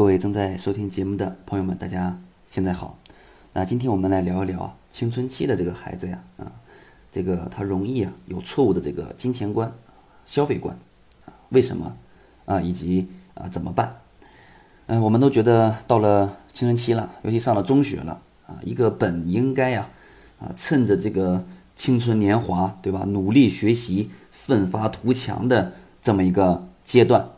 各位正在收听节目的朋友们，大家现在好。那今天我们来聊一聊啊，青春期的这个孩子呀，啊，这个他容易啊有错误的这个金钱观、消费观，为什么啊，以及啊怎么办？嗯，我们都觉得到了青春期了，尤其上了中学了啊，一个本应该呀啊趁着这个青春年华，对吧，努力学习、奋发图强的这么一个阶段。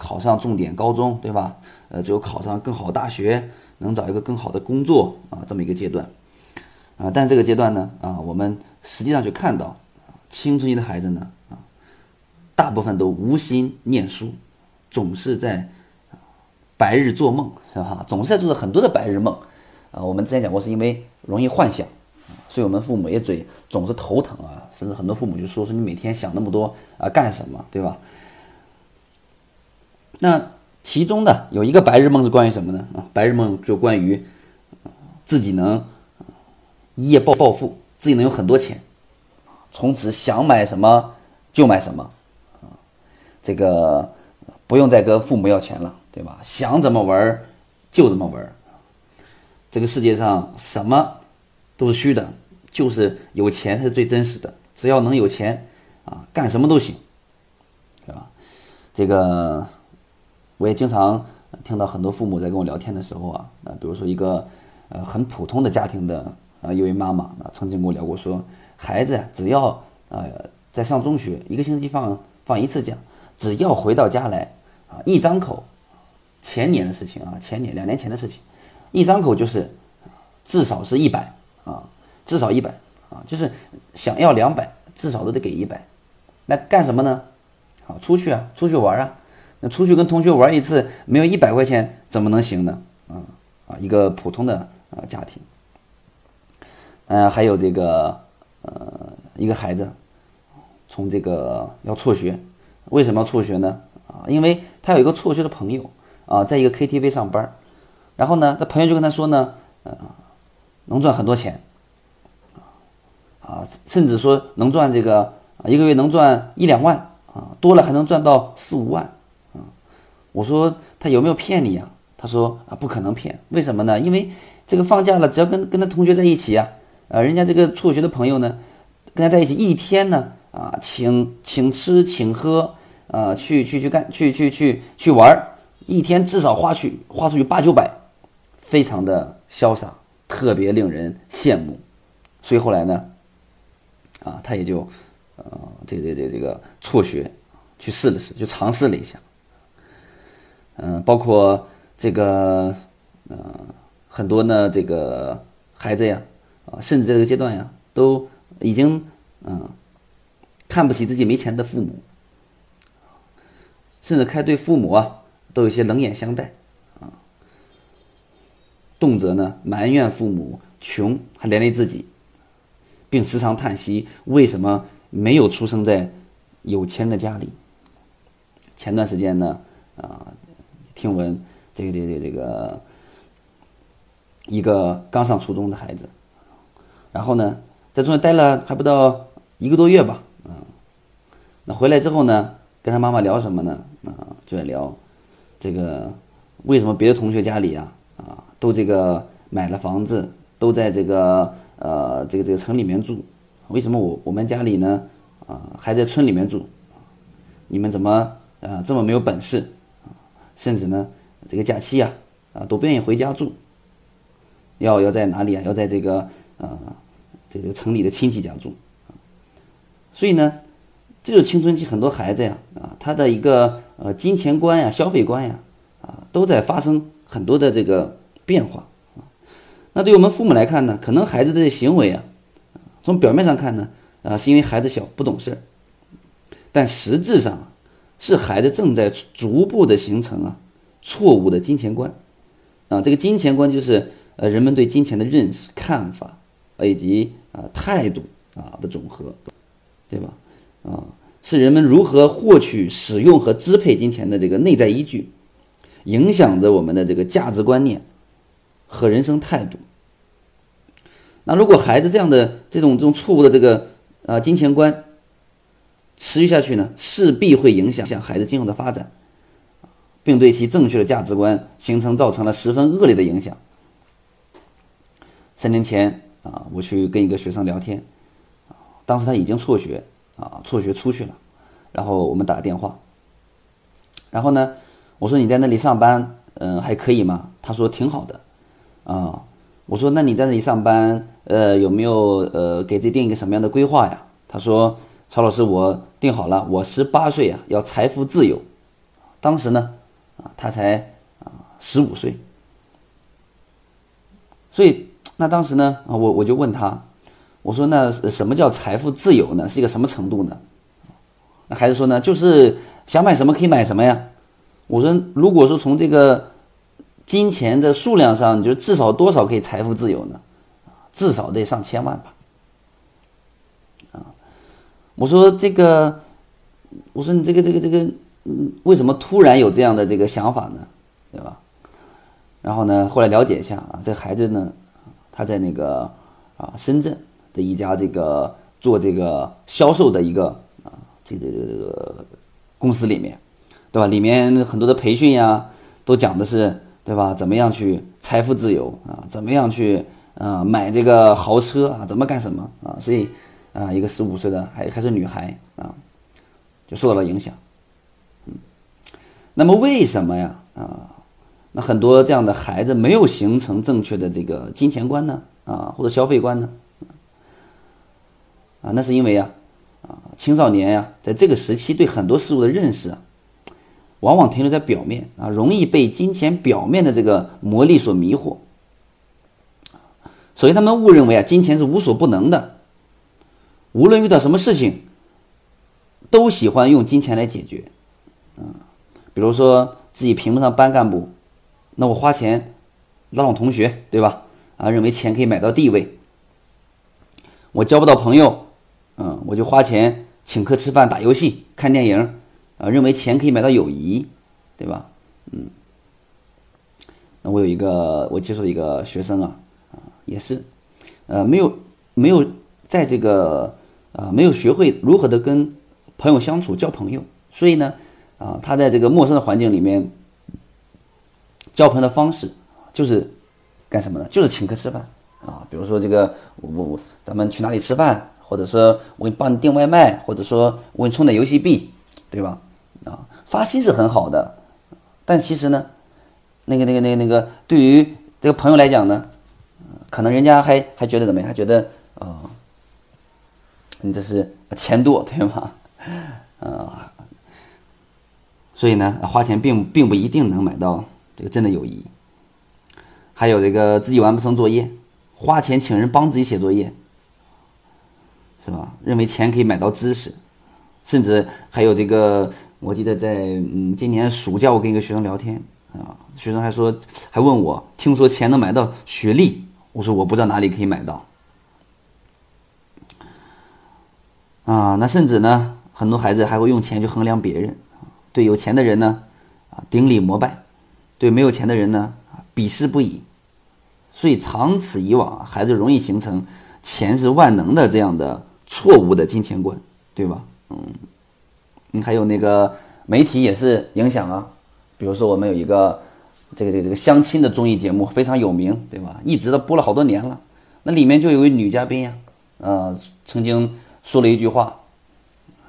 考上重点高中，对吧？呃，最后考上更好的大学，能找一个更好的工作啊，这么一个阶段，啊，但这个阶段呢，啊，我们实际上去看到，青春期的孩子呢，啊，大部分都无心念书，总是在白日做梦，是吧？总是在做着很多的白日梦，啊，我们之前讲过，是因为容易幻想，所以我们父母也嘴总是头疼啊，甚至很多父母就说说你每天想那么多啊干什么，对吧？那其中的有一个白日梦是关于什么呢？啊，白日梦就关于自己能一夜暴暴富，自己能有很多钱，从此想买什么就买什么，啊，这个不用再跟父母要钱了，对吧？想怎么玩就怎么玩，这个世界上什么都是虚的，就是有钱是最真实的。只要能有钱啊，干什么都行，对吧？这个。我也经常听到很多父母在跟我聊天的时候啊，啊，比如说一个呃很普通的家庭的啊一位妈妈啊，曾经跟我聊过，说孩子呀，只要呃在上中学，一个星期放放一次假，只要回到家来啊，一张口，前年的事情啊，前年两年前的事情，一张口就是至少是一百啊，至少一百啊，就是想要两百，至少都得给一百，那干什么呢？好，出去啊，出去玩啊。那出去跟同学玩一次，没有一百块钱怎么能行呢？啊啊，一个普通的啊家庭，嗯，还有这个呃一个孩子，从这个要辍学，为什么要辍学呢？啊，因为他有一个辍学的朋友啊，在一个 KTV 上班，然后呢，他朋友就跟他说呢，呃，能赚很多钱，啊，甚至说能赚这个一个月能赚一两万啊，多了还能赚到四五万。我说他有没有骗你呀？他说啊，不可能骗。为什么呢？因为这个放假了，只要跟跟他同学在一起呀，啊，人家这个辍学的朋友呢，跟他在一起一天呢，啊，请请吃请喝，啊，去去去干去去去去玩一天至少花去花出去八九百，非常的潇洒，特别令人羡慕。所以后来呢，啊，他也就，呃，这这这这个辍学，去试了试，就尝试了一下。嗯，包括这个，呃，很多呢，这个孩子呀，啊，甚至这个阶段呀，都已经嗯，看不起自己没钱的父母，甚至开对父母啊，都有些冷眼相待，啊，动辄呢埋怨父母穷，还连累自己，并时常叹息为什么没有出生在有钱的家里。前段时间呢，啊。听闻这个这个这个一个刚上初中的孩子，然后呢，在中学待了还不到一个多月吧，啊，那回来之后呢，跟他妈妈聊什么呢？啊，就在聊这个为什么别的同学家里啊啊都这个买了房子，都在这个呃这个这个城里面住，为什么我我们家里呢啊还在村里面住？你们怎么啊这么没有本事？甚至呢，这个假期呀，啊，都不愿意回家住，要要在哪里啊？要在这个呃，这个城里的亲戚家住。所以呢，这个青春期很多孩子呀，啊，他的一个呃金钱观呀、消费观呀，啊，都在发生很多的这个变化。那对我们父母来看呢，可能孩子的行为啊，从表面上看呢，啊，是因为孩子小不懂事儿但实质上。是孩子正在逐步的形成啊，错误的金钱观，啊，这个金钱观就是呃人们对金钱的认识、看法以及啊态度啊的总和，对吧？啊，是人们如何获取、使用和支配金钱的这个内在依据，影响着我们的这个价值观念和人生态度。那如果孩子这样的这种这种错误的这个啊金钱观，持续下去呢，势必会影响孩子今后的发展，并对其正确的价值观形成造成了十分恶劣的影响。三年前啊，我去跟一个学生聊天，当时他已经辍学啊，辍学出去了，然后我们打个电话，然后呢，我说你在那里上班，嗯，还可以吗？他说挺好的，啊，我说那你在那里上班，呃，有没有呃给自己定一个什么样的规划呀？他说曹老师，我定好了，我十八岁啊要财富自由，当时呢。啊，他才啊十五岁，所以那当时呢啊，我我就问他，我说那什么叫财富自由呢？是一个什么程度呢？那孩子说呢，就是想买什么可以买什么呀。我说，如果说从这个金钱的数量上，你就至少多少可以财富自由呢？至少得上千万吧。我说这个，我说你这个这个这个。嗯，为什么突然有这样的这个想法呢？对吧？然后呢，后来了解一下啊，这孩子呢，他在那个啊深圳的一家这个做这个销售的一个啊这个这个公司里面，对吧？里面很多的培训呀，都讲的是对吧？怎么样去财富自由啊？怎么样去啊买这个豪车啊？怎么干什么啊？所以啊，一个十五岁的还还是女孩啊，就受到了影响。嗯那么为什么呀？啊，那很多这样的孩子没有形成正确的这个金钱观呢？啊，或者消费观呢？啊，那是因为啊，啊，青少年呀，在这个时期对很多事物的认识啊，往往停留在表面啊，容易被金钱表面的这个魔力所迷惑。首先，他们误认为啊，金钱是无所不能的，无论遇到什么事情，都喜欢用金钱来解决，啊。比如说自己评不上班干部，那我花钱拉拢同学，对吧？啊，认为钱可以买到地位。我交不到朋友，嗯，我就花钱请客吃饭、打游戏、看电影，啊，认为钱可以买到友谊，对吧？嗯。那我有一个我接触的一个学生啊，啊，也是，呃，没有没有在这个啊，没有学会如何的跟朋友相处、交朋友，所以呢。啊，他在这个陌生的环境里面交朋友的方式就是干什么呢？就是请客吃饭啊。比如说这个，我我咱们去哪里吃饭，或者说我给你帮你订外卖，或者说我给你充点游戏币，对吧？啊，发心是很好的，但其实呢，那个那个那个那个，对于这个朋友来讲呢，可能人家还还觉得怎么样？还觉得啊，你这是钱多，对吗？啊。所以呢，花钱并并不一定能买到这个真的友谊。还有这个自己完不成作业，花钱请人帮自己写作业，是吧？认为钱可以买到知识，甚至还有这个，我记得在嗯今年暑假，我跟一个学生聊天啊，学生还说还问我，听说钱能买到学历，我说我不知道哪里可以买到。啊，那甚至呢，很多孩子还会用钱去衡量别人。对有钱的人呢，啊顶礼膜拜；对没有钱的人呢，啊鄙视不已。所以长此以往，孩子容易形成“钱是万能的”这样的错误的金钱观，对吧？嗯，你还有那个媒体也是影响啊。比如说我们有一个这个这个这个相亲的综艺节目非常有名，对吧？一直都播了好多年了。那里面就有一位女嘉宾呀，呃，曾经说了一句话，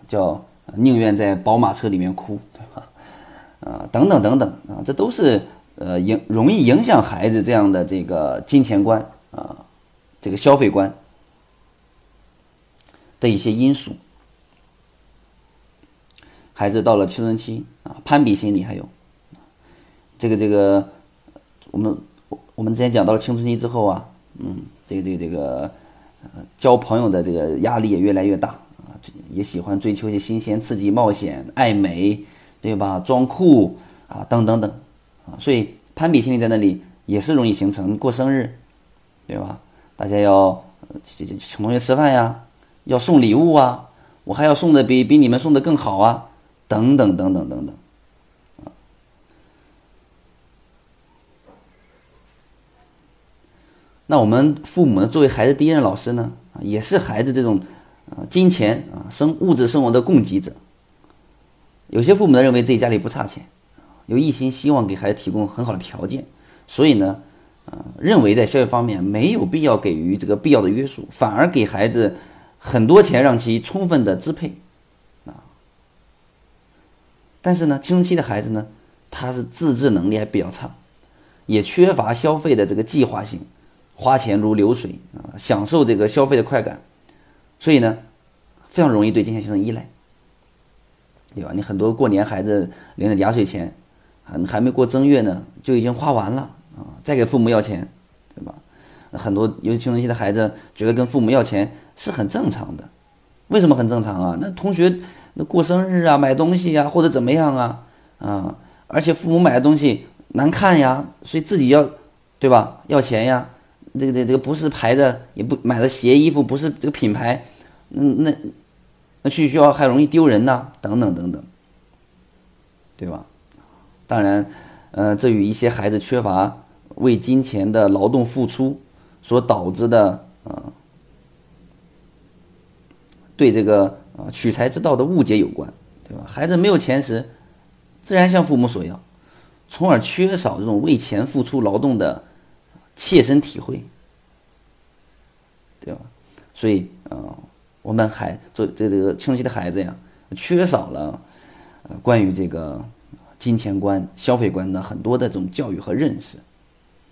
叫。宁愿在宝马车里面哭，对吧？啊，等等等等啊，这都是呃影容易影响孩子这样的这个金钱观啊，这个消费观的一些因素。孩子到了青春期啊，攀比心理还有这个这个，我们我们之前讲到了青春期之后啊，嗯，这个这个这个交朋友的这个压力也越来越大啊。也喜欢追求一些新鲜、刺激、冒险，爱美，对吧？装酷啊，等等等，啊，所以攀比心理在那里也是容易形成。过生日，对吧？大家要请同学吃饭呀，要送礼物啊，我还要送的比比你们送的更好啊，等等等等等等，啊。那我们父母呢，作为孩子第一任老师呢，也是孩子这种。啊，金钱啊，生物质生活的供给者。有些父母呢认为自己家里不差钱，又一心希望给孩子提供很好的条件，所以呢，呃，认为在消费方面没有必要给予这个必要的约束，反而给孩子很多钱让其充分的支配，啊。但是呢，青春期的孩子呢，他是自制能力还比较差，也缺乏消费的这个计划性，花钱如流水啊，享受这个消费的快感，所以呢，非常容易对金钱形成依赖。对吧？你很多过年孩子领的压岁钱，还还没过正月呢，就已经花完了啊！再给父母要钱，对吧？很多尤其青春期的孩子觉得跟父母要钱是很正常的。为什么很正常啊？那同学那过生日啊，买东西呀，或者怎么样啊啊！而且父母买的东西难看呀，所以自己要对吧？要钱呀！这个这这个不是牌子，也不买的鞋衣服不是这个品牌，嗯那。那去学校还容易丢人呐，等等等等，对吧？当然，呃，这与一些孩子缺乏为金钱的劳动付出所导致的呃，对这个啊取财之道的误解有关，对吧？孩子没有钱时，自然向父母索要，从而缺少这种为钱付出劳动的切身体会，对吧？所以，呃。我们还做这这个青春期的孩子呀，缺少了关于这个金钱观、消费观的很多的这种教育和认识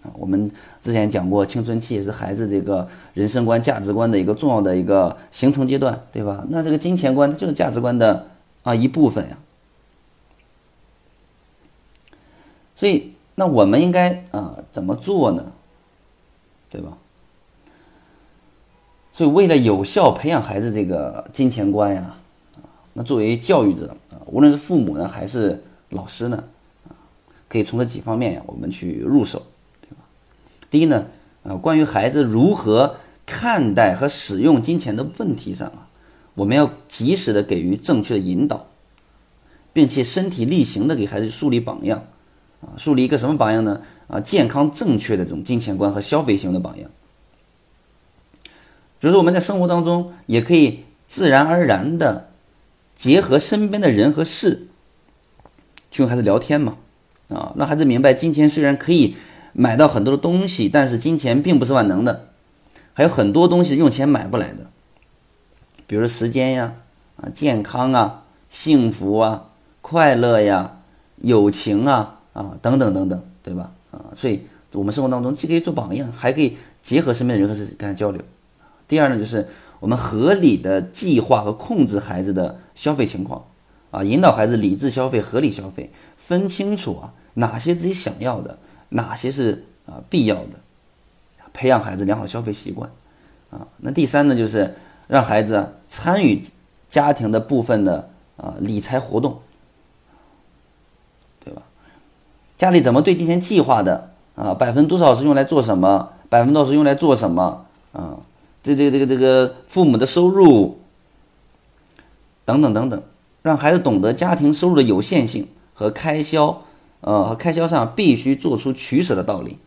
啊。我们之前讲过，青春期也是孩子这个人生观、价值观的一个重要的一个形成阶段，对吧？那这个金钱观它就是价值观的啊一部分呀。所以，那我们应该啊怎么做呢？对吧？所以，为了有效培养孩子这个金钱观呀，啊，那作为教育者啊，无论是父母呢，还是老师呢，啊，可以从这几方面，我们去入手，对吧？第一呢，啊，关于孩子如何看待和使用金钱的问题上啊，我们要及时的给予正确的引导，并且身体力行的给孩子树立榜样，啊，树立一个什么榜样呢？啊，健康正确的这种金钱观和消费行为的榜样。比如说，我们在生活当中也可以自然而然的结合身边的人和事，去跟孩子聊天嘛，啊，让孩子明白，金钱虽然可以买到很多的东西，但是金钱并不是万能的，还有很多东西用钱买不来的，比如说时间呀，啊，健康啊，幸福啊，快乐呀，友情啊，啊，等等等等，对吧？啊，所以我们生活当中既可以做榜样，还可以结合身边的人和事跟他交流。第二呢，就是我们合理的计划和控制孩子的消费情况，啊，引导孩子理智消费、合理消费，分清楚啊哪些自己想要的，哪些是啊必要的，培养孩子良好消费习惯，啊，那第三呢，就是让孩子参与家庭的部分的啊理财活动，对吧？家里怎么对金钱计划的啊？百分多少是用来做什么？百分多少是用来做什么？啊？这这个这个这个父母的收入等等等等，让孩子懂得家庭收入的有限性和开销，呃，和开销上必须做出取舍的道理，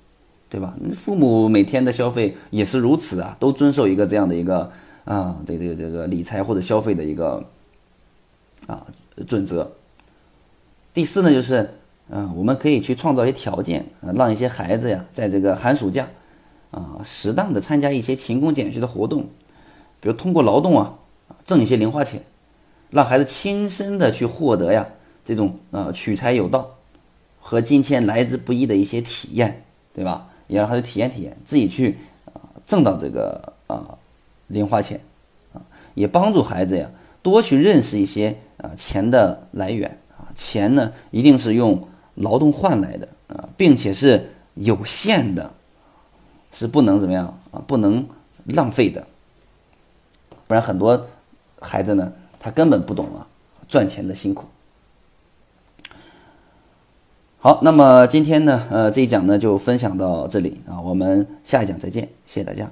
对吧？父母每天的消费也是如此啊，都遵守一个这样的一个啊，这这个这个理财或者消费的一个啊准则。第四呢，就是嗯，我们可以去创造一些条件啊，让一些孩子呀，在这个寒暑假。啊，适当的参加一些勤工俭学的活动，比如通过劳动啊，挣一些零花钱，让孩子亲身的去获得呀这种啊取财有道和金钱来之不易的一些体验，对吧？也让孩子体验体验，自己去啊挣到这个啊零花钱啊，也帮助孩子呀多去认识一些啊钱的来源啊，钱呢一定是用劳动换来的啊，并且是有限的。是不能怎么样啊？不能浪费的，不然很多孩子呢，他根本不懂啊赚钱的辛苦。好，那么今天呢，呃，这一讲呢就分享到这里啊，我们下一讲再见，谢谢大家。